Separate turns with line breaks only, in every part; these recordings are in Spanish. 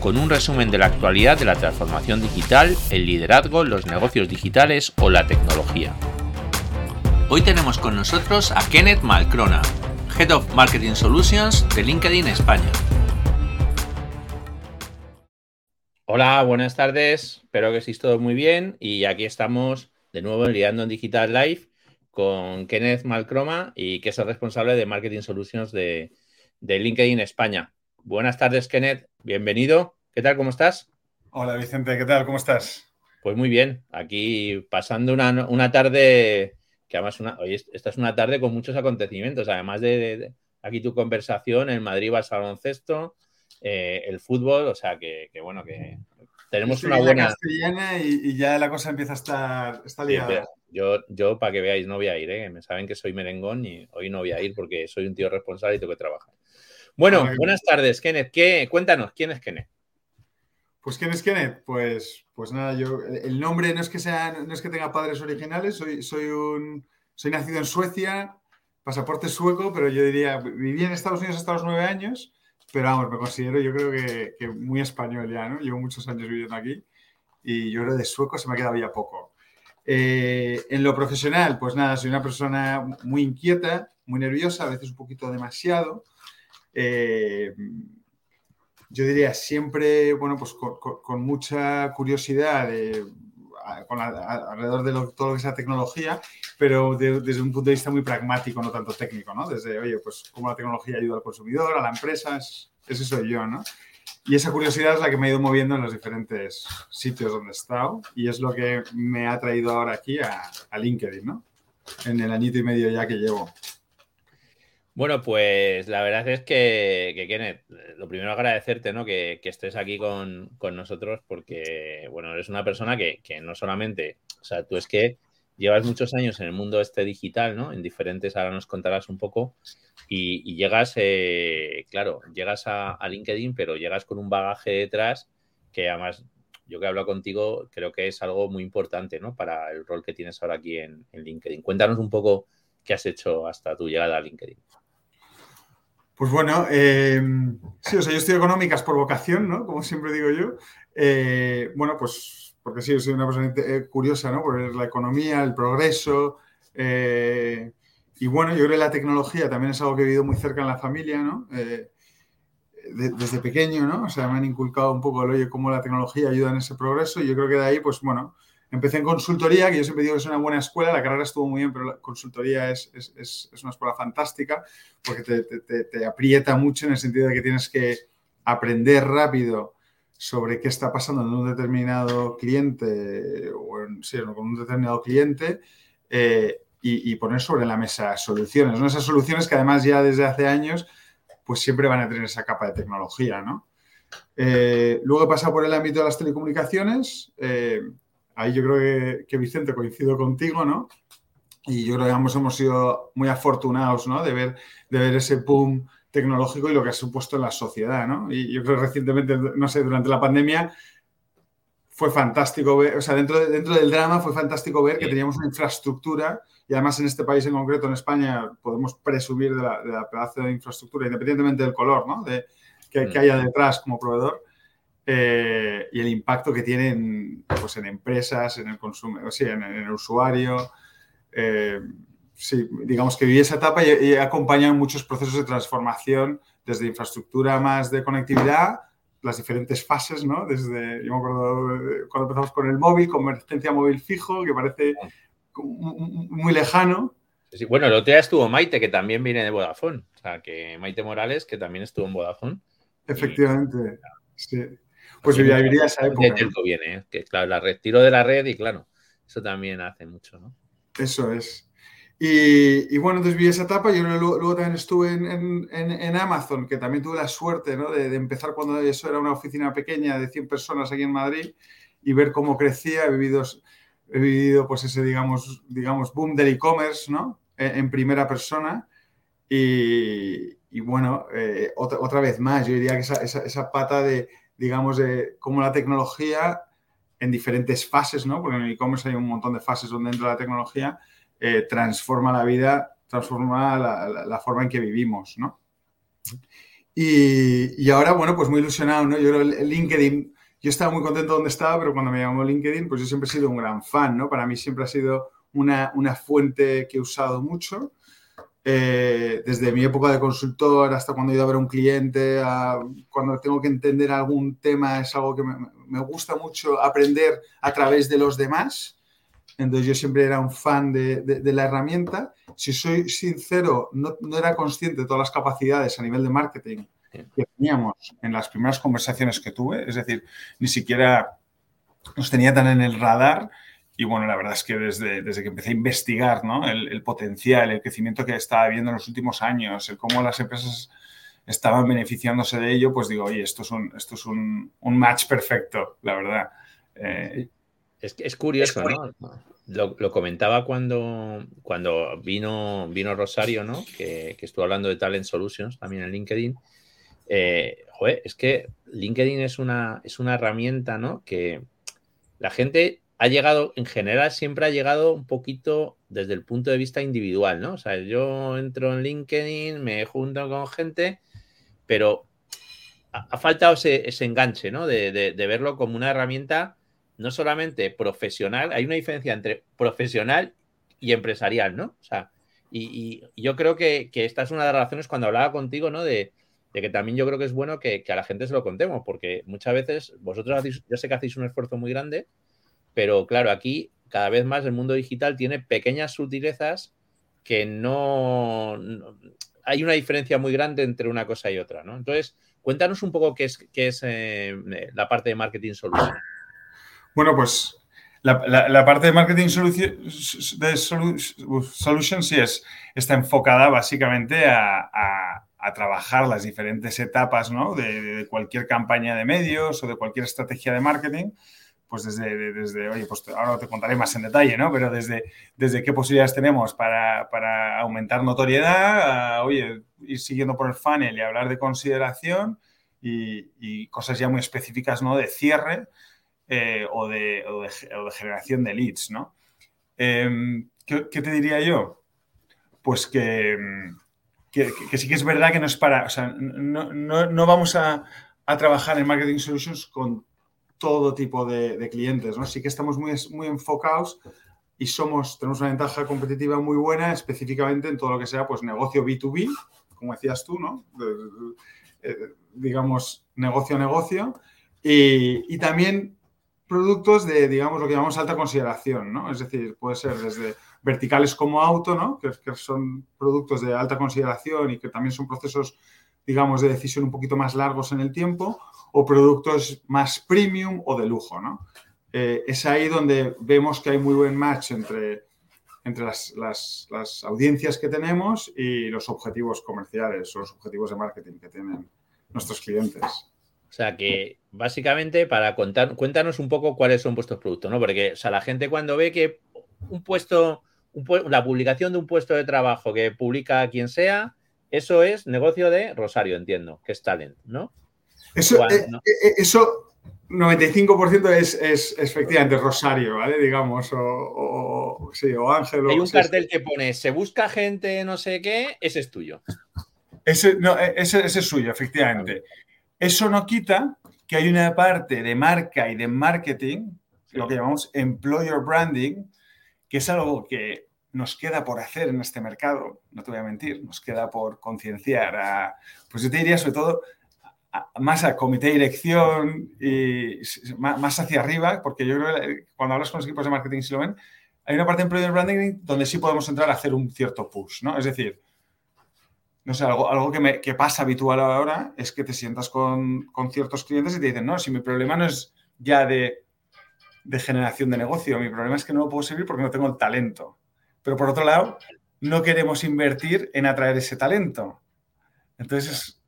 con un resumen de la actualidad de la transformación digital, el liderazgo, los negocios digitales o la tecnología. Hoy tenemos con nosotros a Kenneth Malcrona, Head of Marketing Solutions de LinkedIn España. Hola, buenas tardes, espero que estéis todos muy bien y aquí estamos de nuevo en Liderando en Digital Live con Kenneth Malcroma y que es el responsable de Marketing Solutions de, de LinkedIn España. Buenas tardes, Kenneth. Bienvenido. ¿Qué tal? ¿Cómo estás?
Hola Vicente, ¿qué tal? ¿Cómo estás?
Pues muy bien, aquí pasando una, tarde, que además una, hoy esta es una tarde con muchos acontecimientos, además de, aquí tu conversación, el Madrid va al baloncesto, eh, el fútbol, o sea que, bueno, que tenemos una buena...
Castellana y, y, ya la cosa empieza a estar está liada.
yo, yo, para que veáis, no voy a ir, ¿eh? me saben que soy merengón y hoy no voy a ir porque soy un tío responsable y tengo que trabajar. Bueno, buenas tardes, Kenneth. ¿Qué? Cuéntanos, ¿quién es Kenneth?
Pues ¿quién es Kenneth? Pues, pues nada, yo el nombre no es que sea, no es que tenga padres originales, soy, soy un soy nacido en Suecia, pasaporte sueco, pero yo diría, viví en Estados Unidos hasta los nueve años, pero vamos, me considero yo creo que, muy español ya, ¿no? Llevo muchos años viviendo aquí y yo creo de sueco se me ha quedado ya poco. Eh, en lo profesional, pues nada, soy una persona muy inquieta, muy nerviosa, a veces un poquito demasiado. Eh, yo diría siempre, bueno, pues con, mucha curiosidad alrededor de todo lo que sea tecnología, pero desde un punto de vista muy pragmático, no tanto técnico, ¿no? Desde, oye, pues cómo la tecnología ayuda al consumidor, a la empresa, ese soy yo, ¿no? Y esa curiosidad es la que me ha ido moviendo en los diferentes sitios donde he estado y es lo que me ha traído ahora aquí a, a LinkedIn, ¿no? En el añito y medio ya que llevo.
Bueno, pues la verdad es que, que Kenneth, lo primero agradecerte, ¿no? Que, estés aquí con, nosotros porque, bueno, eres una persona que, no solamente, o sea, tú es que llevas muchos años en el mundo este digital, ¿no? En diferentes, ahora nos contarás un poco, y, llegas, eh, claro, llegas a, LinkedIn, pero llegas con un bagaje detrás que además, yo que hablo contigo, creo que es algo muy importante, ¿no? Para el rol que tienes ahora aquí en LinkedIn. Cuéntanos un poco qué has hecho hasta tu llegada a LinkedIn.
Pues bueno, eh, sí, o sea, yo estudio económicas por vocación, ¿no? Como siempre digo yo. Eh, bueno, pues porque sí, soy una persona eh, curiosa, ¿no? Por la economía, el progreso. y bueno, yo creo que la tecnología también es algo que he vivido muy cerca en la familia, ¿no? desde pequeño, ¿no? O sea, me han inculcado un poco el oye cómo la tecnología ayuda en ese progreso y yo creo que de ahí, pues bueno, Empecé en consultoría, que yo siempre digo que es una buena escuela, la carrera estuvo muy bien, pero la consultoría es, es, es, una escuela fantástica porque te, aprieta mucho en el sentido de que tienes que aprender rápido sobre qué está pasando en un determinado cliente o en, con un determinado cliente eh, y, y, poner sobre la mesa soluciones. ¿no? Esas soluciones que además ya desde hace años pues siempre van a tener esa capa de tecnología. ¿no? Eh, luego he pasado por el ámbito de las telecomunicaciones. Eh, ahí yo creo que, Vicente coincido contigo, ¿no? Y yo creo que ambos hemos sido muy afortunados, ¿no? De ver, de ver ese boom tecnológico y lo que ha supuesto en la sociedad, ¿no? Y yo creo que recientemente, no sé, durante la pandemia fue fantástico ver, o sea, dentro, dentro del drama fue fantástico ver que teníamos una infraestructura y además en este país en concreto, en España, podemos presumir de la, de la pedazo de infraestructura, independientemente del color, ¿no? De, que, que haya detrás como proveedor. Eh, y el impacto que tienen pues, en empresas, en el consumo, o sea, en, el usuario. Eh, sí, digamos que viví esa etapa y, he acompañado muchos procesos de transformación desde infraestructura más de conectividad, las diferentes fases, ¿no? Desde, yo me acuerdo cuando empezamos con el móvil, con emergencia móvil fijo, que parece muy lejano.
Sí, bueno, el otro día estuvo Maite, que también viene de Vodafone. O sea, que Maite Morales, que también estuvo en Vodafone.
Efectivamente, sí. Pues viviría esa época.
De viene, ¿eh? que claro, la retiro de la red y claro, eso también hace mucho, ¿no?
Eso es. Y, bueno, entonces vi esa etapa. Yo luego, también estuve en, Amazon, que también tuve la suerte ¿no? de, empezar cuando eso era una oficina pequeña de 100 personas aquí en Madrid. y ver cómo crecía. He vivido, he vivido pues ese, digamos, digamos boom del e-commerce, ¿no? En, primera persona. Y, bueno, eh, otra, otra, vez más, yo diría que esa, esa, pata de, digamos, de cómo la tecnología en diferentes fases, ¿no? Porque en el e-commerce hay un montón de fases donde entra la tecnología, eh, transforma la vida, transforma la, forma en que vivimos, ¿no? Y, ahora, bueno, pues muy ilusionado, ¿no? Yo LinkedIn, yo estaba muy contento donde estaba, pero cuando me llamó LinkedIn, pues yo siempre he sido un gran fan, ¿no? Para mí siempre ha sido una, una fuente que he usado mucho. Eh, desde mi época de consultor hasta cuando he ido a ver a un cliente, cuando tengo que entender algún tema, es algo que me, gusta mucho aprender a través de los demás. Entonces yo siempre era un fan de, de, la herramienta. Si soy sincero, no, no, era consciente de todas las capacidades a nivel de marketing que teníamos en las primeras conversaciones que tuve. Es decir, ni siquiera nos tenía tan en el radar y bueno, la verdad es que desde, desde que empecé a investigar ¿no? el, potencial, el crecimiento que estaba viendo en los últimos años, el cómo las empresas estaban beneficiándose de ello, pues digo, oye, esto es un, esto es un, un match perfecto, la verdad.
Eh, es, es, curioso, ¿no? Lo, lo, comentaba cuando, cuando vino, vino Rosario, ¿no? Que, que, estuvo hablando de Talent Solutions también en LinkedIn. Eh, joder, es que LinkedIn es una, es una herramienta, ¿no? Que la gente ha llegado, en general, siempre ha llegado un poquito desde el punto de vista individual, ¿no? O sea, yo entro en LinkedIn, me junto con gente, pero ha, faltado ese, enganche, ¿no? De, verlo como una herramienta no solamente profesional, hay una diferencia entre profesional y empresarial, ¿no? O sea, y, yo creo que, esta es una de las razones cuando hablaba contigo, ¿no? De, que también yo creo que es bueno que, que, a la gente se lo contemos, porque muchas veces vosotros hacéis, yo sé que hacéis un esfuerzo muy grande, pero claro, aquí cada vez más el mundo digital tiene pequeñas sutilezas que no, hay una diferencia muy grande entre una cosa y otra, ¿no? Entonces, cuéntanos un poco qué es, qué es eh, la parte de marketing solution.
Bueno, pues la, parte de marketing de solution sí es, está enfocada básicamente a, trabajar las diferentes etapas ¿no? de, cualquier campaña de medios o de cualquier estrategia de marketing pues desde, desde, oye, pues ahora te contaré más en detalle, ¿no? Pero desde, desde qué posibilidades tenemos para, para aumentar notoriedad, oye, ir siguiendo por el funnel y hablar de consideración y, y cosas ya muy específicas, ¿no? De cierre eh, o, de, o, de, generación de leads, ¿no? Eh, ¿qué, ¿qué, te diría yo? Pues que, que, que, sí que es verdad que no es para, o sea, no, no, no vamos a, a trabajar en Marketing Solutions con todo tipo de, clientes, ¿no? Sí que estamos muy, muy enfocados y somos, tenemos una ventaja competitiva muy buena, específicamente en todo lo que sea, pues, negocio B2B, como decías tú, ¿no? Eh, digamos, negocio a negocio, y, también productos de, digamos, lo que llamamos alta consideración, ¿no? Es decir, puede ser desde verticales como auto, ¿no? Que, que son productos de alta consideración y que también son procesos, digamos, de decisión un poquito más largos en el tiempo, o productos más premium o de lujo, ¿no? Eh, es ahí donde vemos que hay muy buen match entre, entre las, las, audiencias que tenemos y los objetivos comerciales o los objetivos de marketing que tienen nuestros clientes.
O sea que básicamente para contar, cuéntanos un poco cuáles son vuestros productos, ¿no? Porque o sea, la gente cuando ve que un puesto, la publicación de un puesto de trabajo que publica quien sea, eso es negocio de Rosario, entiendo, que es talent, ¿no?
Eso, eh, eh, eso 95% es, es, efectivamente Rosario, ¿vale? Digamos, o, sí, o Ángel.
Hay un cartel que pone, se busca gente no sé qué, ese es tuyo.
Ese, no, e, ese, ese es suyo, efectivamente. Eso no quita que hay una parte de marca y de marketing, lo que llamamos employer branding, que es algo que nos queda por hacer en este mercado, no te voy a mentir, nos queda por concienciar pues yo te diría sobre todo más a comité de dirección y más hacia arriba, porque yo creo que cuando hablas con los equipos de marketing, si lo ven, hay una parte de employer branding donde sí podemos entrar a hacer un cierto push, ¿no? Es decir, no sé, algo, algo que, me, que pasa habitual ahora es que te sientas con, con, ciertos clientes y te dicen, no, si mi problema no es ya de, de generación de negocio, mi problema es que no lo puedo servir porque no tengo el talento. Pero por otro lado, no queremos invertir en atraer ese talento. Entonces,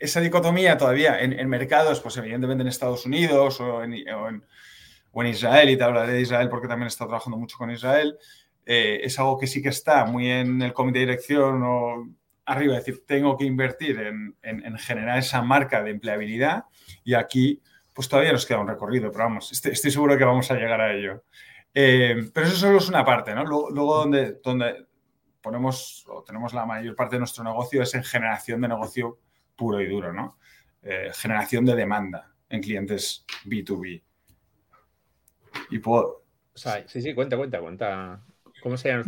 esa dicotomía todavía en, mercados, pues evidentemente en Estados Unidos o en, o en Israel, y te hablaré de Israel porque también he estado trabajando mucho con Israel, eh, es algo que sí que está muy en el comité de dirección o arriba, es decir, tengo que invertir en, generar esa marca de empleabilidad y aquí pues todavía nos queda un recorrido, pero vamos, estoy, seguro que vamos a llegar a ello. Eh, pero eso solo es una parte, ¿no? Luego, donde, donde ponemos o tenemos la mayor parte de nuestro negocio es en generación de negocio puro y duro, ¿no? Eh, generación de demanda en clientes B2B.
Y puedo... sí, sí, cuenta, cuenta, cuenta. ¿Cómo se llama?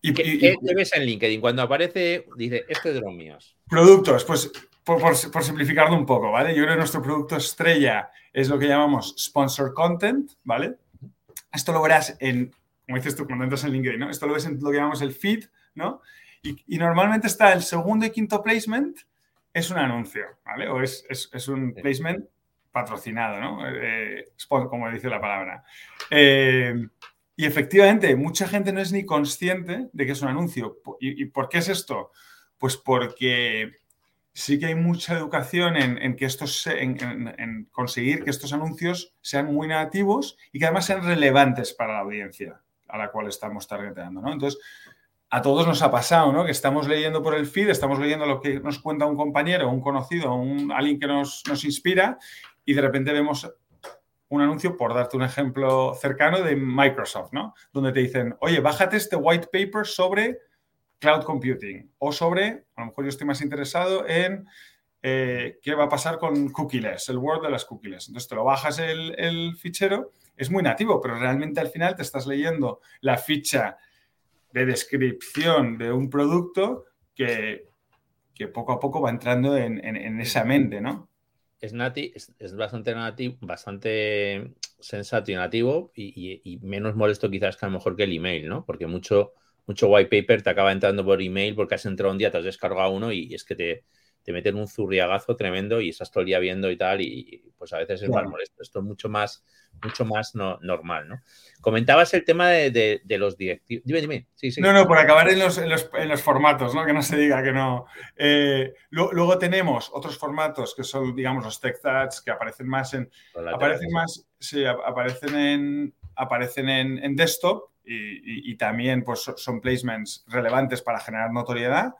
y, ¿Qué, ves en LinkedIn? Cuando aparece, dice, este es de los míos.
Productos, pues por, simplificarlo un poco, ¿vale? Yo creo que nuestro producto estrella es lo que llamamos sponsor content, ¿vale? Esto lo verás en, como dices tú, cuando entras en LinkedIn, ¿no? Esto lo ves en lo que llamamos el feed, ¿no? Y, normalmente está el segundo y quinto placement, es un anuncio, ¿vale? O es, un placement patrocinado, ¿no? Eh, como dice la palabra. Eh, y efectivamente, mucha gente no es ni consciente de que es un anuncio. ¿Y, por qué es esto? Pues porque sí que hay mucha educación en, que estos, en, conseguir que estos anuncios sean muy nativos y que además sean relevantes para la audiencia a la cual estamos targeteando. ¿no? Entonces, a todos nos ha pasado, ¿no? Que estamos leyendo por el feed, estamos leyendo lo que nos cuenta un compañero, un conocido, alguien que nos, nos inspira y de repente vemos un anuncio, por darte un ejemplo cercano, de Microsoft, ¿no? Donde te dicen, oye, bájate este white paper sobre cloud computing o sobre, a lo mejor yo estoy más interesado en eh, qué va a pasar con cookieless, el Word de las cookieless. Entonces te lo bajas el, fichero, es muy nativo, pero realmente al final te estás leyendo la ficha de descripción de un producto que, que poco a poco va entrando en, en esa mente, ¿no?
es, nati es, bastante nativo, bastante sensato y nativo y, menos molesto quizás que a lo mejor que el email, ¿no? Porque mucho, mucho white paper te acaba entrando por email porque has entrado un día, te has descargado uno y es que te, te meten un zurriagazo tremendo y estás todo el día viendo y tal, y pues a veces es más molesto. Esto es mucho más, mucho más no, normal, ¿no? Comentabas el tema de, los directivos. Dime, dime.
Sí, sí. No, no, por acabar en los, en los, formatos, ¿no? Que no se diga que no. Eh, luego tenemos otros formatos que son, digamos, los tech que aparecen más en. Aparecen más, sí, aparecen en, aparecen en, desktop y, y, también pues, son placements relevantes para generar notoriedad.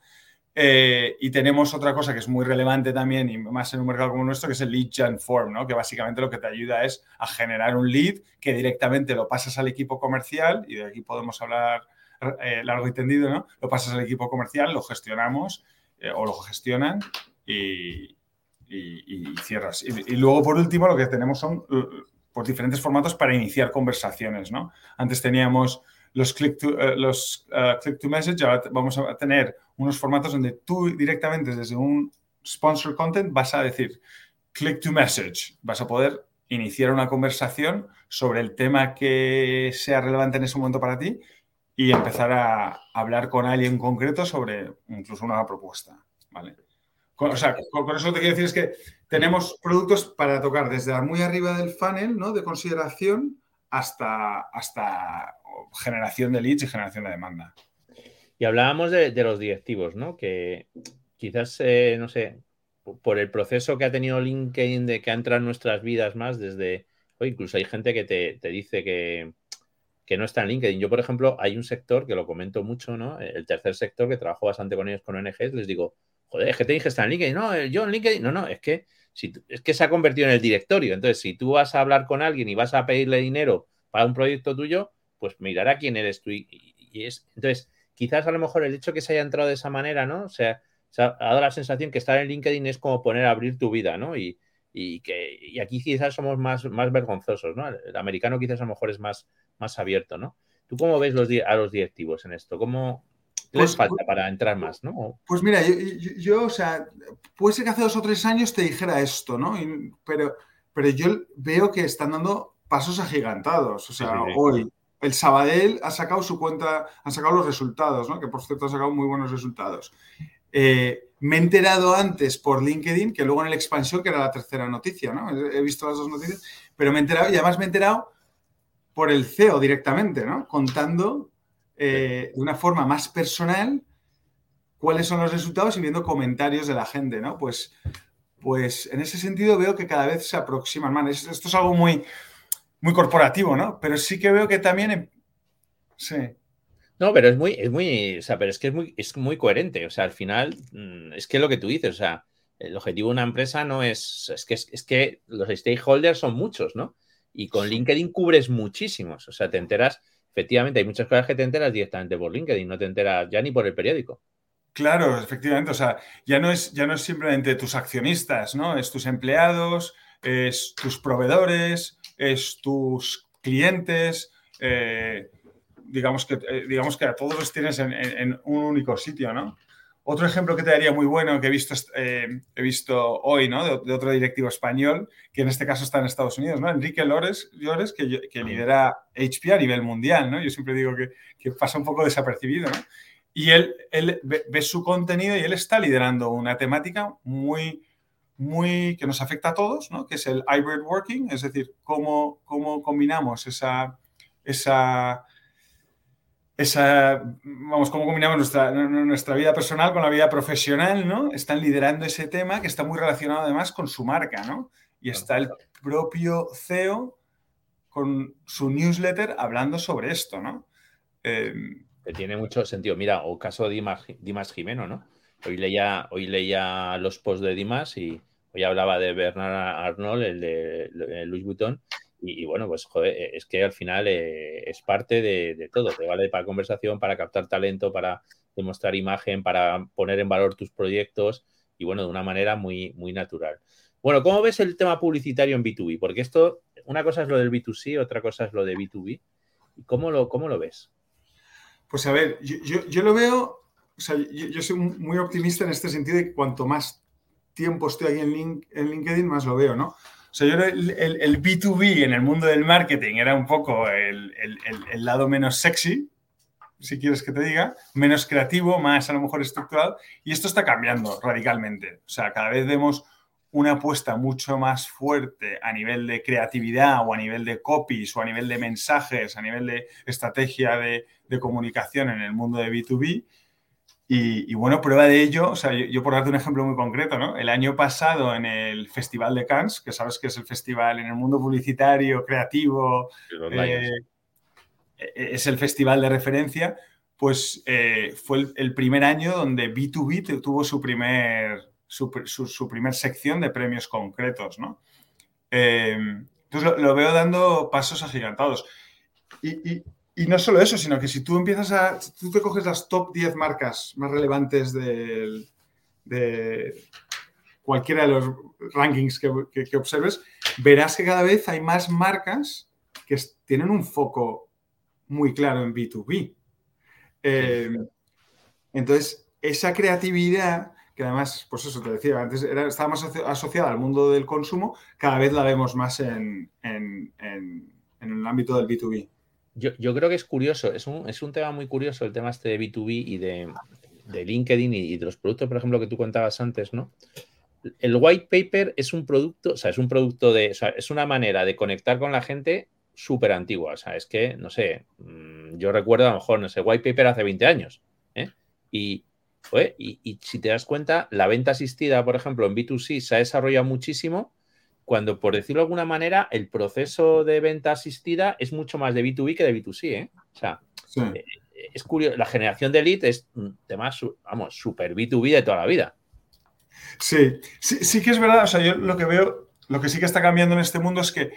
Eh, y tenemos otra cosa que es muy relevante también y más en un mercado como nuestro, que es el lead gen form, ¿no? que básicamente lo que te ayuda es a generar un lead que directamente lo pasas al equipo comercial y de aquí podemos hablar eh, largo y tendido, ¿no? Lo pasas al equipo comercial, lo gestionamos eh, o lo gestionan y, cierras. Y, luego, por último, lo que tenemos son pues, diferentes formatos para iniciar conversaciones, ¿no? Antes teníamos los click to, los, click to message, ahora vamos a tener unos formatos donde tú directamente desde un sponsor content vas a decir click to message, vas a poder iniciar una conversación sobre el tema que sea relevante en ese momento para ti y empezar a hablar con alguien concreto sobre incluso una propuesta. ¿vale? Con, o sea, con, eso te quiero decir es que tenemos productos para tocar desde muy arriba del funnel ¿no? de consideración hasta, hasta generación de leads y generación de demanda.
Y hablábamos de, los directivos, ¿no? Que quizás, eh, no sé, por el proceso que ha tenido LinkedIn de que ha entrado en nuestras vidas más desde, o incluso hay gente que te, dice que, no está en LinkedIn. Yo, por ejemplo, hay un sector que lo comento mucho, ¿no? El tercer sector que trabajo bastante con ellos, con ONGs, les digo, joder, es que te dije está en LinkedIn. No, eh, yo en LinkedIn, no, no, es que, si, es que se ha convertido en el directorio. Entonces, si tú vas a hablar con alguien y vas a pedirle dinero para un proyecto tuyo, pues mirará quién eres tú. Y, y es, entonces, quizás a lo mejor el hecho que se haya entrado de esa manera, ¿no? O sea, se ha, dado la sensación que estar en LinkedIn es como poner a abrir tu vida, ¿no? Y, que y aquí quizás somos más, más vergonzosos, ¿no? El, americano quizás a lo mejor es más, más abierto, ¿no? ¿Tú cómo ves los, a los directivos en esto? ¿Cómo les pues, falta para entrar más, ¿no?
Pues mira, yo, o sea, puede ser que hace dos o tres años te dijera esto, ¿no? pero, pero yo veo que están dando pasos agigantados. O sea, hoy, el Sabadell ha sacado su cuenta, han sacado los resultados, ¿no? que por cierto ha sacado muy buenos resultados. Eh, me he enterado antes por LinkedIn que luego en el expansión, que era la tercera noticia, ¿no? He visto las dos noticias, pero me he enterado y además me he enterado por el CEO directamente, ¿no? Contando eh, de una forma más personal cuáles son los resultados y viendo comentarios de la gente, ¿no? Pues, pues en ese sentido veo que cada vez se aproximan más. Esto es algo muy, muy corporativo, ¿no? Pero sí que veo que también... Sí.
No, pero es muy, es muy, o sea, pero es que es muy, es muy coherente. O sea, al final, mm, es que lo que tú dices, o sea, el objetivo de una empresa no es, es que, es, que los stakeholders son muchos, ¿no? Y con LinkedIn cubres muchísimos. O sea, te enteras, efectivamente, hay muchas cosas que te enteras directamente por LinkedIn, no te enteras ya ni por el periódico.
Claro, efectivamente. O sea, ya no es, ya no es simplemente tus accionistas, ¿no? Es tus empleados, es tus proveedores, es tus clientes. Eh, digamos, que, eh, digamos que a todos los tienes en, un único sitio, ¿no? Otro ejemplo que te daría muy bueno que he visto, eh, he visto hoy, ¿no? De, otro directivo español, que en este caso está en Estados Unidos, ¿no? Enrique Lores, Llores, que, que lidera HP a nivel mundial, ¿no? Yo siempre digo que, que pasa un poco desapercibido, ¿no? Y él, él ve, su contenido y él está liderando una temática muy, muy que nos afecta a todos, ¿no? que es el hybrid working, es decir, cómo, cómo combinamos esa, esa, esa, vamos, cómo combinamos nuestra, nuestra vida personal con la vida profesional, ¿no? Están liderando ese tema que está muy relacionado además con su marca, ¿no? Y está el propio CEO con su newsletter hablando sobre esto, ¿no?
Eh, que tiene mucho sentido. Mira, o caso de Dimas, Dimas Jimeno, ¿no? Hoy leía, hoy leía los posts de Dimas y hoy hablaba de Bernard Arnold, el de, Luis Vuitton, y, bueno, pues joder, es que al final eh, es parte de, todo. Te vale para conversación, para captar talento, para demostrar imagen, para poner en valor tus proyectos y bueno, de una manera muy, muy natural. Bueno, ¿cómo ves el tema publicitario en B2B? Porque esto, una cosa es lo del B2C, otra cosa es lo de B2B. ¿Cómo lo, cómo lo ves?
Pues a ver, yo, lo veo, o sea, yo, soy muy optimista en este sentido de que cuanto más tiempo estoy ahí en, en LinkedIn, más lo veo, ¿no? Sea, yo el, el, B2B en el mundo del marketing era un poco el, el, lado menos sexy, si quieres que te diga, menos creativo, más a lo mejor estructurado, y esto está cambiando radicalmente. O sea, cada vez vemos una apuesta mucho más fuerte a nivel de creatividad o a nivel de copies o a nivel de mensajes, a nivel de estrategia de, comunicación en el mundo de B2B. Y, bueno, prueba de ello, o sea, yo, por darte un ejemplo muy concreto, ¿no? El año pasado en el Festival de Cannes, que sabes que es el festival en el mundo publicitario, creativo, eh, e, es el festival de referencia, pues eh, fue el, primer año donde B2B tuvo su primer su, primer sección de premios concretos, ¿no? Em, entonces lo, veo dando pasos agigantados. Y, no solo eso, sino que si tú empiezas a, tú te coges las top 10 marcas más relevantes de, cualquiera de los rankings que, observes, verás que cada vez hay más marcas que tienen un foco muy claro en B2B. Em, entonces, esa creatividad que además, pues eso te decía, antes era, estaba más asociada al mundo del consumo, cada vez la vemos más en, el ámbito del B2B.
Yo, creo que es curioso, es un, es un, tema muy curioso el tema este de B2B y de, LinkedIn y, de los productos, por ejemplo, que tú contabas antes, ¿no? El white paper es un producto, o sea, es un producto de, o sea, es una manera de conectar con la gente súper antigua. O sea, es que, no sé, mm, yo recuerdo a lo mejor, no sé, white paper hace 20 años. ¿eh? Y, y, si te das cuenta, la venta asistida, por ejemplo, en B2C se ha desarrollado muchísimo, cuando, por decirlo de alguna manera, el proceso de venta asistida es mucho más de B2B que de B2C. ¿eh? O sea, eh, es curioso, la generación de lead es un tema, vamos, súper B2B de toda la vida.
Sí, sí, que es verdad. O sea, yo lo que veo, lo que sí que está cambiando en este mundo es que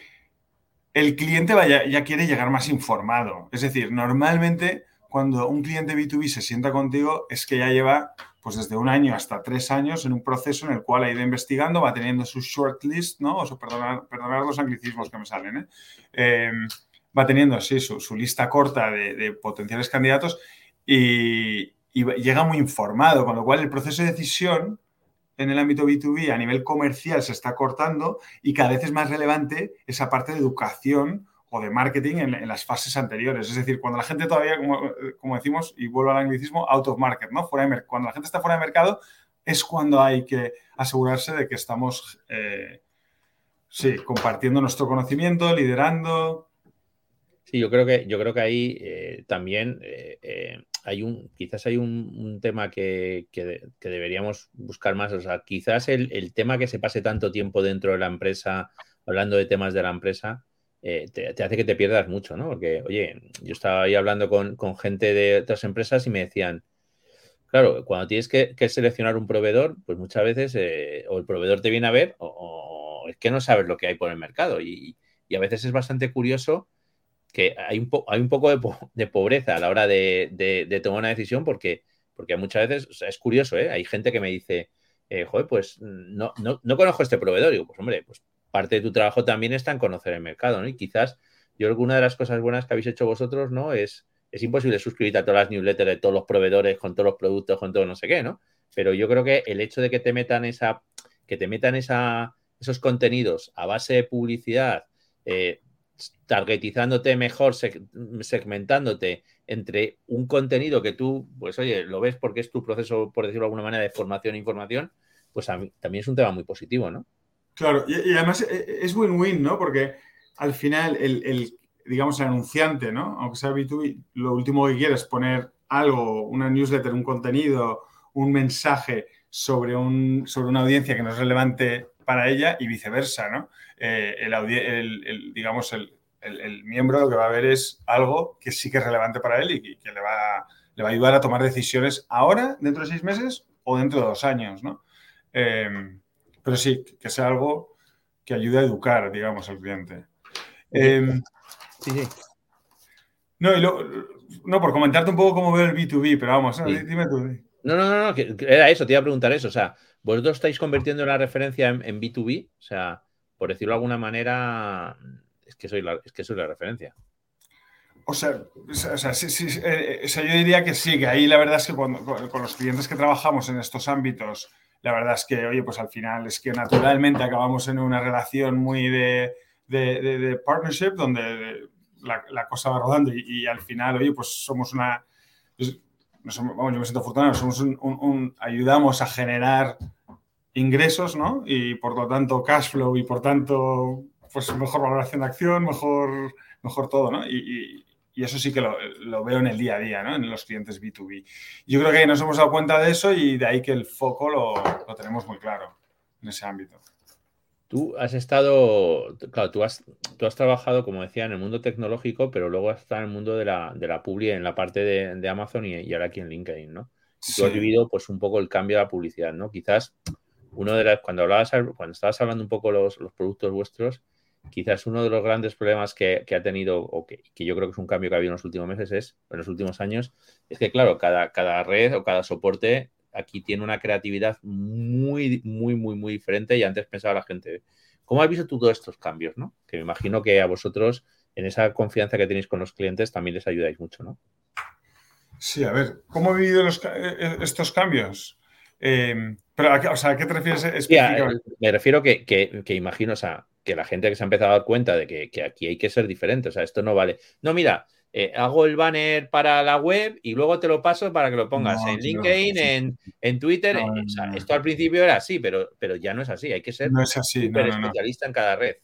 el cliente vaya, ya quiere llegar más informado. Es decir, normalmente cuando un cliente B2B se sienta contigo es que ya lleva pues desde un año hasta tres años en un proceso en el cual ha ido investigando, va teniendo su shortlist, ¿no? O perdonar, los anglicismos que me salen, ¿eh? Em, va teniendo, sí, su, lista corta de, potenciales candidatos y, llega muy informado, con lo cual el proceso de decisión en el ámbito B2B a nivel comercial se está cortando y cada vez es más relevante esa parte de educación o de marketing en, las fases anteriores. Es decir, cuando la gente todavía, como, decimos, y vuelvo al anglicismo, out of market, ¿no? Fuera de cuando la gente está fuera de mercado es cuando hay que asegurarse de que estamos, eh, sí, compartiendo nuestro conocimiento, liderando.
Sí, yo creo que, yo creo que ahí eh, también eh, hay un, quizás hay un, tema que, deberíamos buscar más. O sea, quizás el, el tema que se pase tanto tiempo dentro de la empresa, hablando de temas de la empresa, eh, te, hace que te pierdas mucho, ¿no? Porque, oye, yo estaba ahí hablando con, gente de otras empresas y me decían, claro, cuando tienes que, seleccionar un proveedor, pues muchas veces eh, o el proveedor te viene a ver o, es que no sabes lo que hay por el mercado. Y, a veces es bastante curioso que hay un, hay un poco de, pobreza a la hora de, tomar una decisión porque, porque muchas veces, es curioso, ¿eh? Hay gente que me dice, eh, joder, pues no, no, no conozco este proveedor. Y digo, pues hombre, pues parte de tu trabajo también está en conocer el mercado, ¿no? Y quizás yo creo que una de las cosas buenas que habéis hecho vosotros, ¿no? Es, es imposible suscribirte a todas las newsletters de todos los proveedores, con todos los productos, con todo no sé qué, ¿no? Pero yo creo que el hecho de que te metan esa, que te metan esa, esos contenidos a base de publicidad, eh, targetizándote mejor, segmentándote entre un contenido que tú, pues oye, lo ves porque es tu proceso, por decirlo de alguna manera, de formación e información, pues a mí, también es un tema muy positivo, ¿no?
Claro, y, además eh, eh, es win-win, ¿no? Porque al final el, digamos, el anunciante, ¿no? Aunque sea B2B, lo último que quiere es poner algo, una newsletter, un contenido, un mensaje sobre, un, sobre una audiencia que no es relevante para ella y viceversa, ¿no? Eh, el, digamos, el, miembro lo que va a ver es algo que sí que es relevante para él y que, le, va, le va a ayudar a tomar decisiones ahora, dentro de seis meses o dentro de dos años, ¿no? Pero sí, que sea algo que ayude a educar, digamos, al cliente. Em, sí, sí. No, y no, por comentarte un poco cómo veo el B2B, pero vamos, dime tú.
No, no, no, no, era eso, te iba a preguntar eso. O sea, vosotros estáis convirtiendo la referencia en, B2B, o sea, por decirlo de alguna manera, es que soy la, es que soy la referencia.
O sea, o sea, sí, sí, eh, o sea, yo diría que sí, que ahí la verdad es que con, los clientes que trabajamos en estos ámbitos, la verdad es que, oye, pues al final es que naturalmente acabamos en una relación muy de, de, partnership donde la, cosa va rodando y, al final, oye, pues somos una... Vamos, yo me siento afortunado, somos un, ayudamos a generar ingresos, ¿no? Y por lo tanto cash flow y por tanto, pues mejor valoración de acción, mejor, mejor todo, ¿no? y, y eso sí que lo, veo en el día a día, ¿no? En los clientes B2B. Yo creo que nos hemos dado cuenta de eso y de ahí que el foco lo, tenemos muy claro en ese ámbito.
Tú has estado, claro, tú has, tú has trabajado, como decía, en el mundo tecnológico, pero luego has estado en el mundo de la, de la publi, en la parte de, Amazon y, ahora aquí en LinkedIn, ¿no? tú has vivido, pues, un poco el cambio de la publicidad, ¿no? Quizás uno de las, cuando hablabas, cuando estabas hablando un poco los, los productos vuestros, quizás uno de los grandes problemas que, ha tenido, o que, yo creo que es un cambio que ha habido en los últimos meses, es, en los últimos años, es que, claro, cada, cada red o cada soporte aquí tiene una creatividad muy, muy, muy, muy diferente y antes pensaba la gente, ¿cómo has visto tú todos estos cambios, no? Que me imagino que a vosotros, en esa confianza que tenéis con los clientes, también les ayudáis mucho, ¿no?
Sí, a ver, ¿cómo he vivido eh, eh, estos cambios? Eh, pero, o sea, ¿a qué te refieres
específicamente? me refiero que, que, que imagino, o sea, que la gente que se ha empezado a dar cuenta de que, aquí hay que ser diferente. O sea, esto no vale. No, mira, eh, hago el banner para la web y luego te lo paso para que lo pongas en LinkedIn, en, Twitter. esto al principio era así, pero, pero ya no es así. Hay que ser
no es así,
especialista en cada red.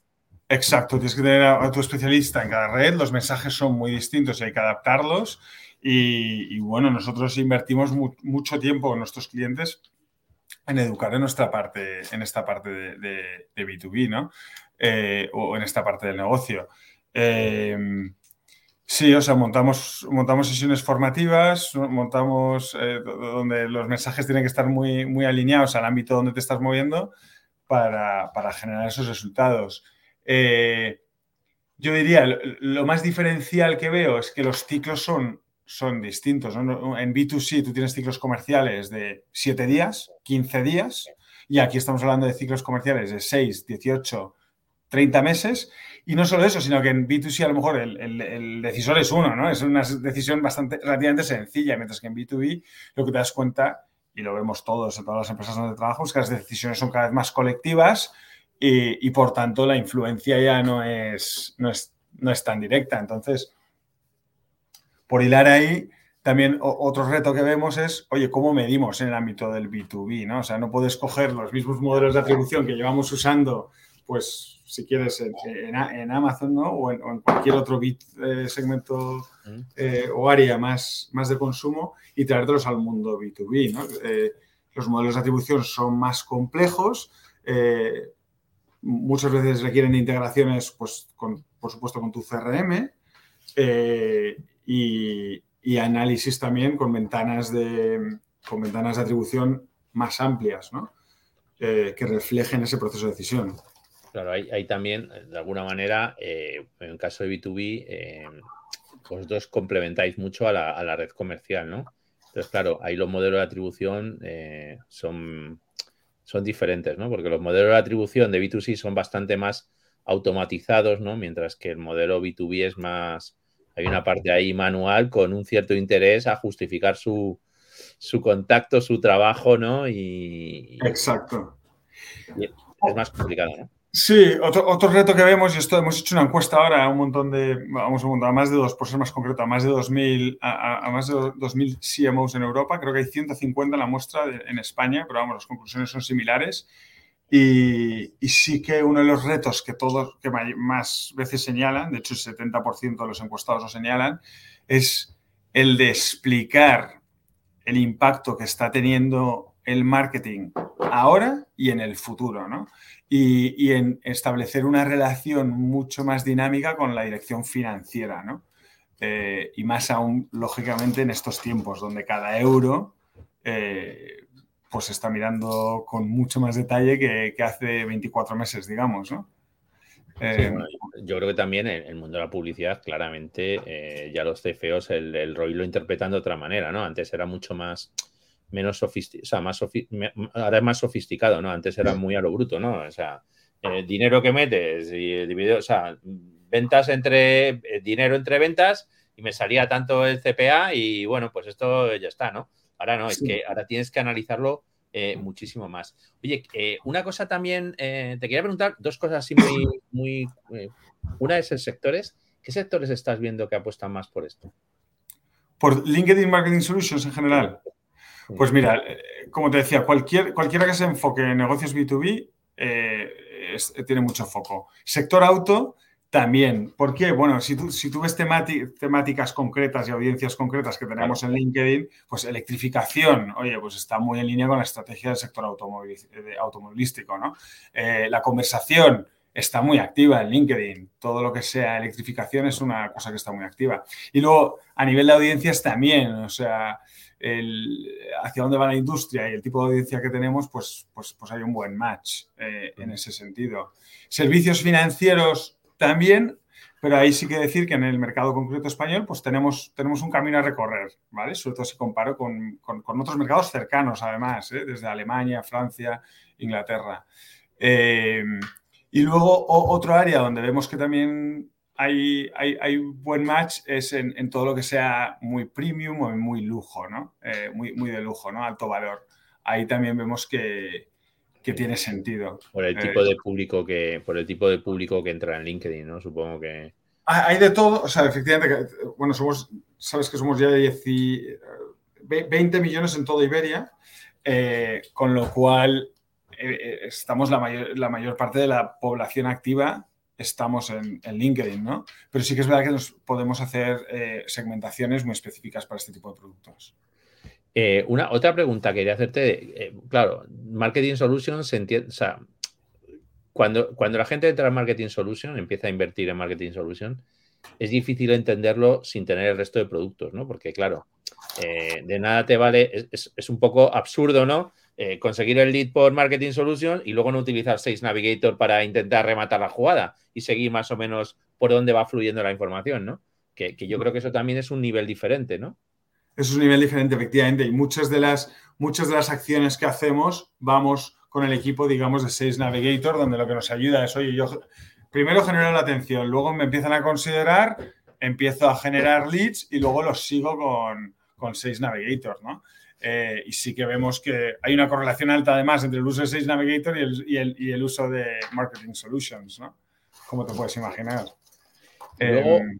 Exacto, tienes que tener a, tu especialista en cada red. Los mensajes son muy distintos y hay que adaptarlos. Y, bueno, nosotros invertimos mucho tiempo en nuestros clientes en educar en nuestra parte, en esta parte de, de, de B2B, ¿no? Eh, o en esta parte del negocio. Em, sí, o sea, montamos, montamos sesiones formativas, montamos eh, donde los mensajes tienen que estar muy, muy alineados al ámbito donde te estás moviendo para, generar esos resultados. Eh, yo diría, lo, más diferencial que veo es que los ciclos son, son distintos. En B2C tú tienes ciclos comerciales de 7 días, 15 días, y aquí estamos hablando de ciclos comerciales de 6, 18, 30 meses. Y no solo eso, sino que en B2C a lo mejor el, decisor es uno, ¿no? Es una decisión bastante relativamente sencilla, mientras que en B2B lo que te das cuenta, y lo vemos todos en todas las empresas donde trabajamos, que las decisiones son cada vez más colectivas y, por tanto la influencia ya no es, no es, no es tan directa. Entonces, por hilar ahí, también otro reto que vemos es, oye, ¿cómo medimos en el ámbito del B2B? ¿no? O sea, no puedes coger los mismos modelos de atribución que llevamos usando, pues si quieres, en, Amazon ¿no? o, en, cualquier otro bit, eh, segmento eh, o área más, más de consumo y traértelos al mundo B2B. ¿no? Eh, los modelos de atribución son más complejos, muchas veces requieren integraciones, pues, por supuesto, con tu CRM y, análisis también con ventanas de, con ventanas de atribución más amplias, ¿no? Que reflejen ese proceso de decisión.
Claro, hay, también, de alguna manera, en el caso de B2B, vosotros complementáis mucho a la, a la, red comercial, ¿no? Entonces, claro, ahí los modelos de atribución son son diferentes, ¿no? Porque los modelos de atribución de B2C son bastante más automatizados, ¿no? Mientras que el modelo B2B es más, hay una parte ahí manual con un cierto interés a justificar su, su contacto, su trabajo, ¿no? Y,
Exacto.
es más complicado, ¿no?
Sí, otro, reto que vemos, y esto hemos hecho una encuesta ahora a un montón de, vamos a, a más de dos, por ser más concreto, a más de 2.000, a, más de 2.000 CMOs en Europa, creo que hay 150 en la muestra en España, pero vamos, las conclusiones son similares. Y, sí que uno de los retos que todos, que más veces señalan, de hecho el 70% de los encuestados lo señalan, es el de explicar el impacto que está teniendo el marketing ahora y en el futuro, ¿no? y, en establecer una relación mucho más dinámica con la dirección financiera, ¿no? Eh, y más aún, lógicamente, en estos tiempos donde cada euro eh, pues se está mirando con mucho más detalle que, hace 24 meses, digamos, ¿no?
Eh, yo creo que también en el mundo de la publicidad, claramente, ya los CFOs el, el ROI lo interpretan de otra manera, ¿no? Antes era mucho más menos sofisticado, o sea, más ahora es más sofisticado, ¿no? Antes era muy a lo bruto, ¿no? O sea, el dinero que metes y dividido, o sea, ventas entre, eh, dinero entre ventas y me salía tanto el CPA y bueno, pues esto ya está, ¿no? Ahora no, es que ahora tienes que analizarlo eh, muchísimo más. Oye, eh, una cosa también, te quería preguntar dos cosas así muy, muy, una es el sectores. ¿Qué sectores estás viendo que apuestan más por esto?
Por LinkedIn Marketing Solutions en general. Pues mira, eh, como te decía, cualquier, cualquiera que se enfoque en negocios B2B eh, tiene mucho foco. Sector auto también. ¿Por qué? Bueno, si tú, si tú ves temáticas concretas y audiencias concretas que tenemos en LinkedIn, pues electrificación, oye, pues está muy en línea con la estrategia del sector automovilístico, ¿no? Eh, la conversación está muy activa en LinkedIn. Todo lo que sea electrificación es una cosa que está muy activa. Y luego, a nivel de audiencias también, o sea, el, hacia dónde va la industria y el tipo de audiencia que tenemos, pues, pues, pues hay un buen match eh, en ese sentido. Servicios financieros también, pero ahí sí que decir que en el mercado concreto español, pues tenemos, tenemos un camino a recorrer, ¿vale? Sobre todo si comparo con, otros mercados cercanos, además, ¿eh? desde Alemania, Francia, Inglaterra. Eh, y luego otro área donde vemos que también hay, hay, buen match es en, todo lo que sea muy premium o muy lujo, ¿no? Eh, muy, muy de lujo, ¿no? Alto valor. Ahí también vemos que, tiene sentido.
Por el tipo de público que, por el tipo de público que entra en LinkedIn, ¿no? Supongo que.
Hay de todo, o sea, efectivamente, bueno, somos, sabes que somos ya de 20 millones en toda Iberia, eh, con lo cual eh, estamos la mayor, la mayor parte de la población activa estamos en, LinkedIn, ¿no? Pero sí que es verdad que nos podemos hacer eh, segmentaciones muy específicas para este tipo de productos.
Eh, una, otra pregunta que quería hacerte, eh, claro, Marketing Solutions se entiende, o sea, cuando, cuando la gente entra en Marketing Solution, empieza a invertir en Marketing Solution, es difícil entenderlo sin tener el resto de productos, ¿no? Porque, claro, de nada te vale, es, un poco absurdo, ¿no? Conseguir el lead por Marketing Solution y luego no utilizar Sales Navigator para intentar rematar la jugada y seguir más o menos por dónde va fluyendo la información, ¿no? Que, yo creo que eso también es un nivel diferente, ¿no?
Es un nivel diferente, efectivamente, y muchas de las, muchas de las acciones que hacemos vamos con el equipo, digamos, de Sales Navigator, donde lo que nos ayuda es, oye, yo primero genero la atención, luego me empiezan a considerar, empiezo a generar leads y luego los sigo con, con Sales Navigator, ¿no? Eh, y sí que vemos que hay una correlación alta además entre el uso de Sales Navigator y el, y el, y el uso de Marketing Solutions, ¿no? como te puedes imaginar.
Luego, em,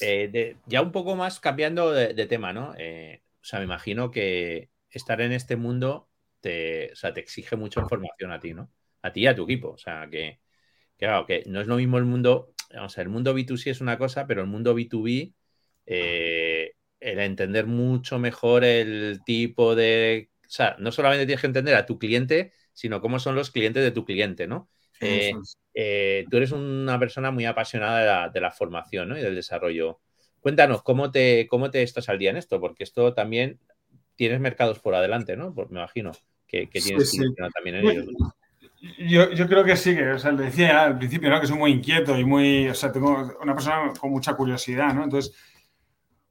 eh, ya un poco más cambiando de, tema, ¿no? Eh, o sea, me imagino que estar en este mundo te, te exige mucha información a ti, ¿no? A ti y a tu equipo. O sea, que, claro, que no es lo mismo el mundo, o sea, el mundo B2C es una cosa, pero el mundo B2B, eh, el entender mucho mejor el tipo de, o sea, no solamente tienes que entender a tu cliente, sino cómo son los clientes de tu cliente, ¿no? Eh, eh, tú eres una persona muy apasionada de la, formación y del desarrollo. Cuéntanos, ¿cómo te, ¿cómo te estás al día en esto? Porque esto también tienes mercados por adelante, ¿no? me imagino que, tienes también en ellos.
Yo, yo, creo que sí, que o sea, le decía al principio, ¿no? Que soy muy inquieto y muy, o sea, tengo una persona con mucha curiosidad, ¿no? Entonces,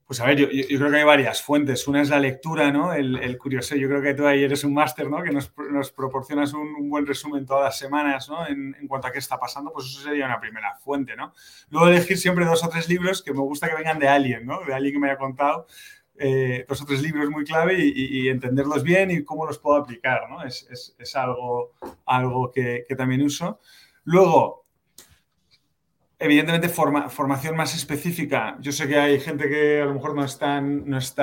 pues a ver, yo, creo que hay varias fuentes. Una es la lectura, ¿no? El, curioso. Yo creo que tú ahí eres un máster, ¿no? Que nos, proporcionas un, buen resumen todas las semanas, ¿no? En, cuanto a qué está pasando, pues eso sería una primera fuente, ¿no? Luego elegir siempre dos o tres libros que me gusta que vengan de alguien, ¿no? De alguien que me haya contado eh, dos o tres libros muy clave y, entenderlos bien y cómo los puedo aplicar, ¿no? Es, algo, que también uso. Luego, evidentemente, forma, formación más específica. Yo sé que hay gente que a lo mejor no es tan, no es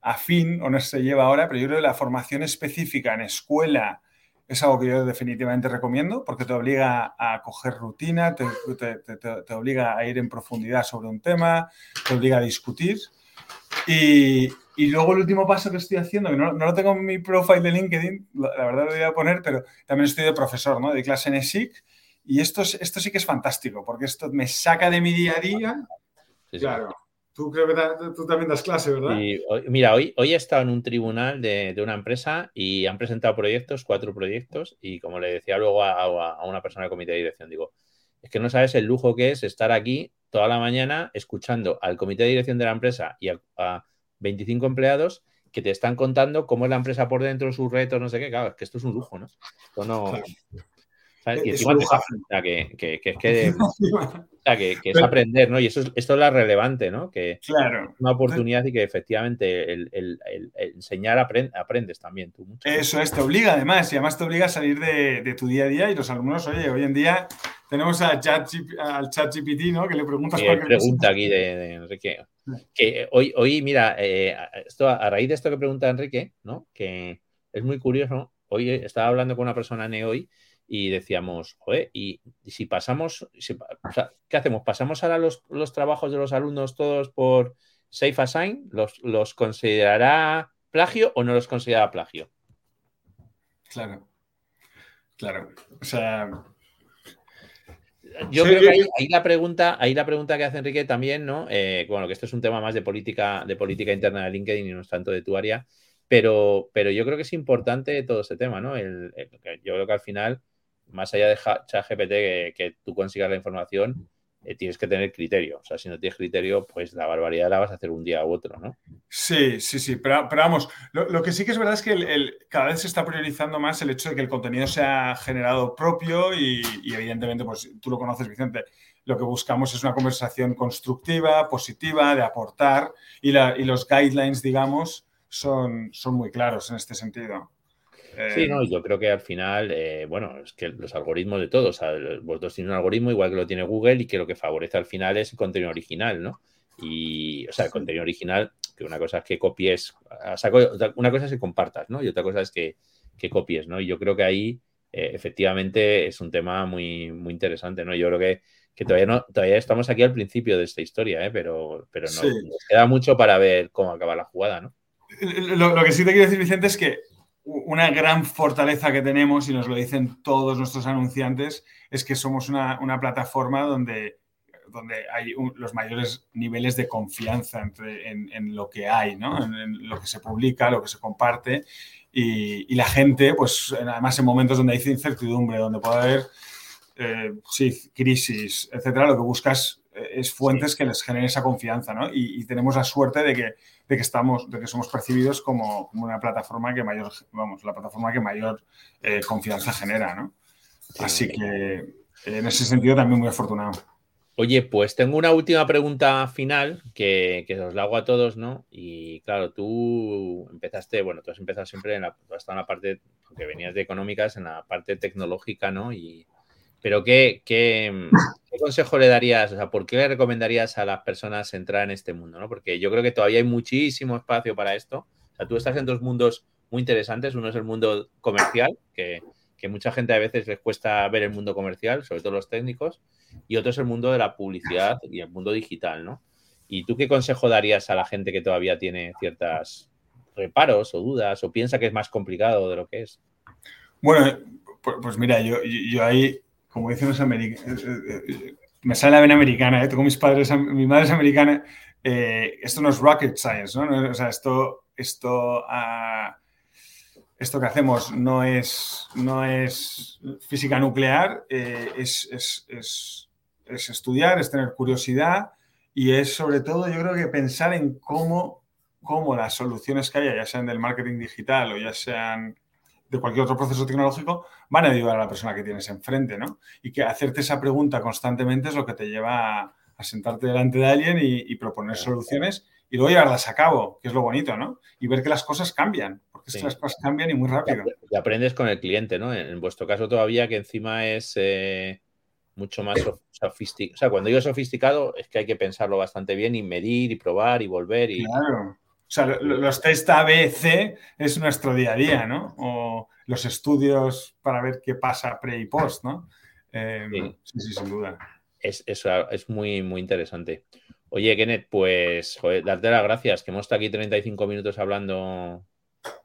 afín o no se lleva ahora, pero yo creo que la formación específica en escuela es algo que yo definitivamente recomiendo porque te obliga a coger rutina, te, te, te, te obliga a ir en profundidad sobre un tema, te obliga a discutir. Y, y, luego el último paso que estoy haciendo, que no, no, lo tengo en mi profile de LinkedIn, la verdad lo voy a poner, pero también estoy de profesor, ¿no? De clase en ESIC y esto, esto sí que es fantástico, porque esto me saca de mi día a día. Sí, claro. Tú creo que tú también das clase, ¿verdad?
Y, mira, hoy, hoy he estado en un tribunal de, de, una empresa y han presentado proyectos, cuatro proyectos, y como le decía luego a, a, una persona del comité de dirección, digo, es que no sabes el lujo que es estar aquí toda la mañana escuchando al comité de dirección de la empresa y a, a 25 empleados que te están contando cómo es la empresa por dentro, sus retos, no sé qué. Claro, es que esto es un lujo, ¿no? Esto no. Claro. ¿Sabes? Y encima te que, que, que, es que, que, que es aprender, ¿no? Y eso es, esto es la relevante, ¿no? Que
claro.
es una oportunidad y que efectivamente el, el, el, el enseñar aprend, aprendes también tú mucho.
Eso es, te obliga además, y además te obliga a salir de, de, tu día a día y los alumnos, oye, hoy en día tenemos a chat, al chat GPT, ¿no? Que le preguntas
sí, cualquier pregunta cosa. aquí de, de Enrique. Que hoy, hoy mira, eh, esto, a raíz de esto que pregunta Enrique, ¿no? Que es muy curioso. Hoy estaba hablando con una persona en hoy y decíamos, joder, y, y si pasamos, si, o sea, ¿qué hacemos? ¿Pasamos ahora los, los, trabajos de los alumnos todos por Safe Assign? ¿Los, ¿Los considerará plagio o no los considera plagio?
Claro, claro. O sea,
yo sí, creo que ahí, ahí, la pregunta, ahí la pregunta que hace Enrique también, ¿no? Eh, bueno, que esto es un tema más de política, de política interna de LinkedIn y no es tanto de tu área, pero, pero yo creo que es importante todo ese tema, ¿no? El, el, yo creo que al final más allá de ChatGPT que, que, tú consigas la información, eh, tienes que tener criterio. O sea, si no tienes criterio, pues la barbaridad la vas a hacer un día u otro, ¿no?
Sí, sí, sí. Pero, pero vamos, lo, lo, que sí que es verdad es que el, cada vez se está priorizando más el hecho de que el contenido sea generado propio y, y, evidentemente, pues tú lo conoces, Vicente. Lo que buscamos es una conversación constructiva, positiva, de aportar y, la, y los guidelines, digamos, son, son muy claros en este sentido.
Sí, no, yo creo que al final, eh, bueno, es que los algoritmos de todos, o sea, vosotros tienen un algoritmo igual que lo tiene Google y que lo que favorece al final es el contenido original, ¿no? Y, o sea, el contenido original, que una cosa es que copies, o sea, una cosa es que compartas, ¿no? Y otra cosa es que, que copies, ¿no? Y yo creo que ahí, eh, efectivamente, es un tema muy, muy interesante, ¿no? Yo creo que, que todavía, no, todavía estamos aquí al principio de esta historia, ¿eh? Pero, pero no, sí. nos queda mucho para ver cómo acaba la jugada, ¿no?
Lo, lo que sí te quiero decir, Vicente, es que una gran fortaleza que tenemos, y nos lo dicen todos nuestros anunciantes, es que somos una, una plataforma donde, donde hay un, los mayores niveles de confianza entre, en, en, lo que hay, ¿no? en, en, lo que se publica, lo que se comparte. Y, y, la gente, pues además en momentos donde hay incertidumbre, donde puede haber eh, sí, crisis, etcétera, lo que buscas es fuentes sí. que les generen esa confianza, ¿no? Y, y, tenemos la suerte de que, de que estamos, de que somos percibidos como, como, una plataforma que mayor, vamos, la plataforma que mayor eh, confianza genera, ¿no? Así que en ese sentido también muy afortunado.
Oye, pues tengo una última pregunta final que, que, os la hago a todos, ¿no? Y claro, tú empezaste, bueno, tú has empezado siempre en la, hasta en la parte, que venías de económicas, en la parte tecnológica, ¿no? Y, pero ¿qué, qué, ¿qué, consejo le darías? O sea, ¿por qué le recomendarías a las personas entrar en este mundo? ¿no? Porque yo creo que todavía hay muchísimo espacio para esto. O sea, tú estás en dos mundos muy interesantes. Uno es el mundo comercial, que, que mucha gente a veces les cuesta ver el mundo comercial, sobre todo los técnicos, y otro es el mundo de la publicidad y el mundo digital, ¿no? ¿Y tú qué consejo darías a la gente que todavía tiene ciertas reparos o dudas o piensa que es más complicado de lo que es?
Bueno, pues, pues mira, yo, yo, ahí, como dicen los americanos, me sale la vena americana, ¿eh? tengo mis padres, mi madre es americana, esto no es rocket science, ¿no? O sea, esto, esto, ah, esto que hacemos no es, no es física nuclear, es, es, es, es estudiar, es tener curiosidad y es sobre todo, yo creo que pensar en cómo, cómo las soluciones que haya, ya sean del marketing digital o ya sean de cualquier otro proceso tecnológico, van a ayudar a la persona que tienes enfrente, ¿no? Y que hacerte esa pregunta constantemente es lo que te lleva a, sentarte delante de alguien y, proponer soluciones y luego llevarlas a cabo, que es lo bonito, ¿no? Y ver que las cosas cambian, porque es que las cosas cambian y muy rápido.
Y aprendes con el cliente, ¿no? En, vuestro caso todavía que encima es... Eh, mucho más sofisticado. O sea, cuando digo sofisticado es que hay que pensarlo bastante bien y medir y probar y volver. Y...
Claro. O sea, los test ABC es nuestro día a día, ¿no? O los estudios para ver qué pasa pre y post, ¿no? Em, sí. sí, sin duda.
Es, eso es muy, muy interesante. Oye, Kenneth, pues darte las gracias, que hemos estado aquí 35 minutos hablando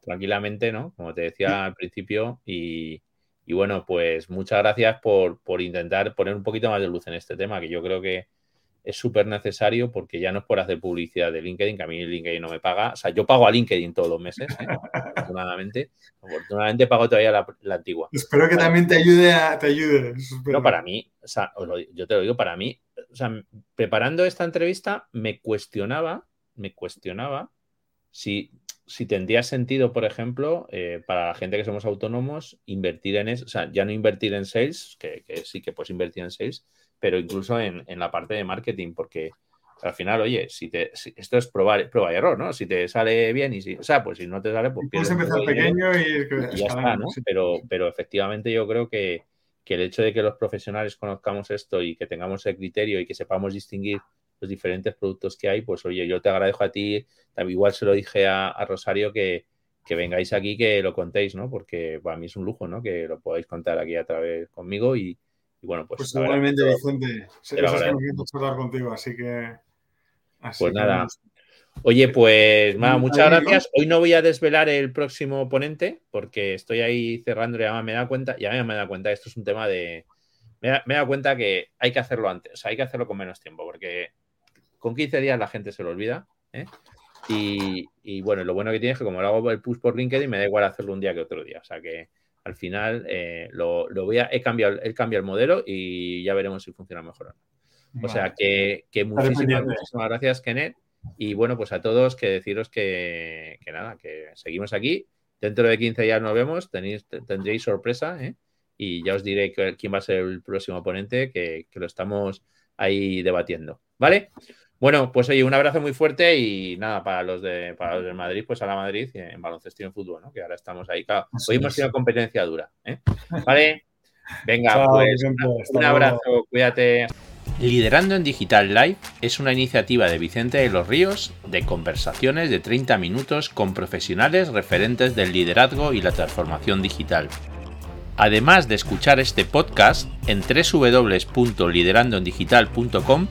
tranquilamente, ¿no? Como te decía al principio, y, y bueno, pues muchas gracias por, intentar poner un poquito más de luz en este tema, que yo creo que es súper necesario porque ya no es por hacer publicidad de LinkedIn, que a mí LinkedIn no me paga. O sea, yo pago a LinkedIn todos los meses, ¿eh? afortunadamente. Afortunadamente pago todavía la, antigua.
Espero que también te ayude a, te ayude.
No, para mí, o sea, yo te lo digo, para mí, o sea, preparando esta entrevista me cuestionaba, me cuestionaba si si tendría sentido, por ejemplo, eh, para la gente que somos autónomos, invertir en eso, o sea, ya no invertir en sales, que, sí que puedes invertir en sales, pero incluso en, la parte de marketing, porque al final, oye, si te, esto es probar, prueba y error, ¿no? Si te sale bien y si, o sea, pues si no te sale, pues
Puedes empezar pequeño y,
ya está, ¿no? Pero, pero efectivamente yo creo que, que el hecho de que los profesionales conozcamos esto y que tengamos el criterio y que sepamos distinguir los diferentes productos que hay, pues oye, yo te agradezco a ti, igual se lo dije a, Rosario que, vengáis aquí, que lo contéis, ¿no? Porque para mí es un lujo, ¿no? Que lo podáis contar aquí a través conmigo y, bueno, pues...
Pues igualmente, Vicente, es hablar contigo, así que...
pues nada. Oye, pues nada, muchas gracias. Hoy no voy a desvelar el próximo ponente porque estoy ahí cerrando y además me da cuenta, ya me da cuenta, esto es un tema de... Me he dado cuenta que hay que hacerlo antes, o sea, hay que hacerlo con menos tiempo porque con 15 días la gente se lo olvida. ¿eh? Y, bueno, lo bueno que tiene es que como lo hago el push por LinkedIn, me da igual hacerlo un día que otro día. O sea que al final eh, lo, voy a, he cambiado, he cambiado el modelo y ya veremos si funciona mejor o no. O sea que, muchísimas, gracias, Kenneth. Y bueno, pues a todos que deciros que, nada, que seguimos aquí. Dentro de 15 días nos vemos, tenéis, tendréis sorpresa, ¿eh? Y ya os diré quién va a ser el próximo ponente, que, que lo estamos ahí debatiendo. ¿Vale? Bueno, pues oye, un abrazo muy fuerte y nada, para los de para los del Madrid, pues a la Madrid en baloncesto y en fútbol, ¿no? Que ahora estamos ahí. Claro, hoy hemos tenido competencia dura, ¿eh? Vale. Venga, pues un abrazo, cuídate. Liderando en Digital Live es una iniciativa de Vicente de los Ríos de conversaciones de 30 minutos con profesionales referentes del liderazgo y la transformación digital. Además de escuchar este podcast en www.liderandoendigital.com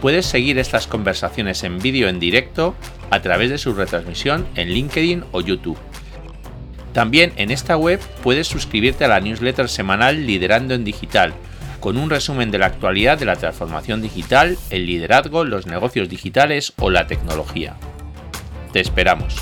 Puedes seguir estas conversaciones en vídeo en directo a través de su retransmisión en LinkedIn o YouTube. También en esta web puedes suscribirte a la newsletter semanal Liderando en Digital, con un resumen de la actualidad de la transformación digital, el liderazgo, los negocios digitales o la tecnología. Te esperamos.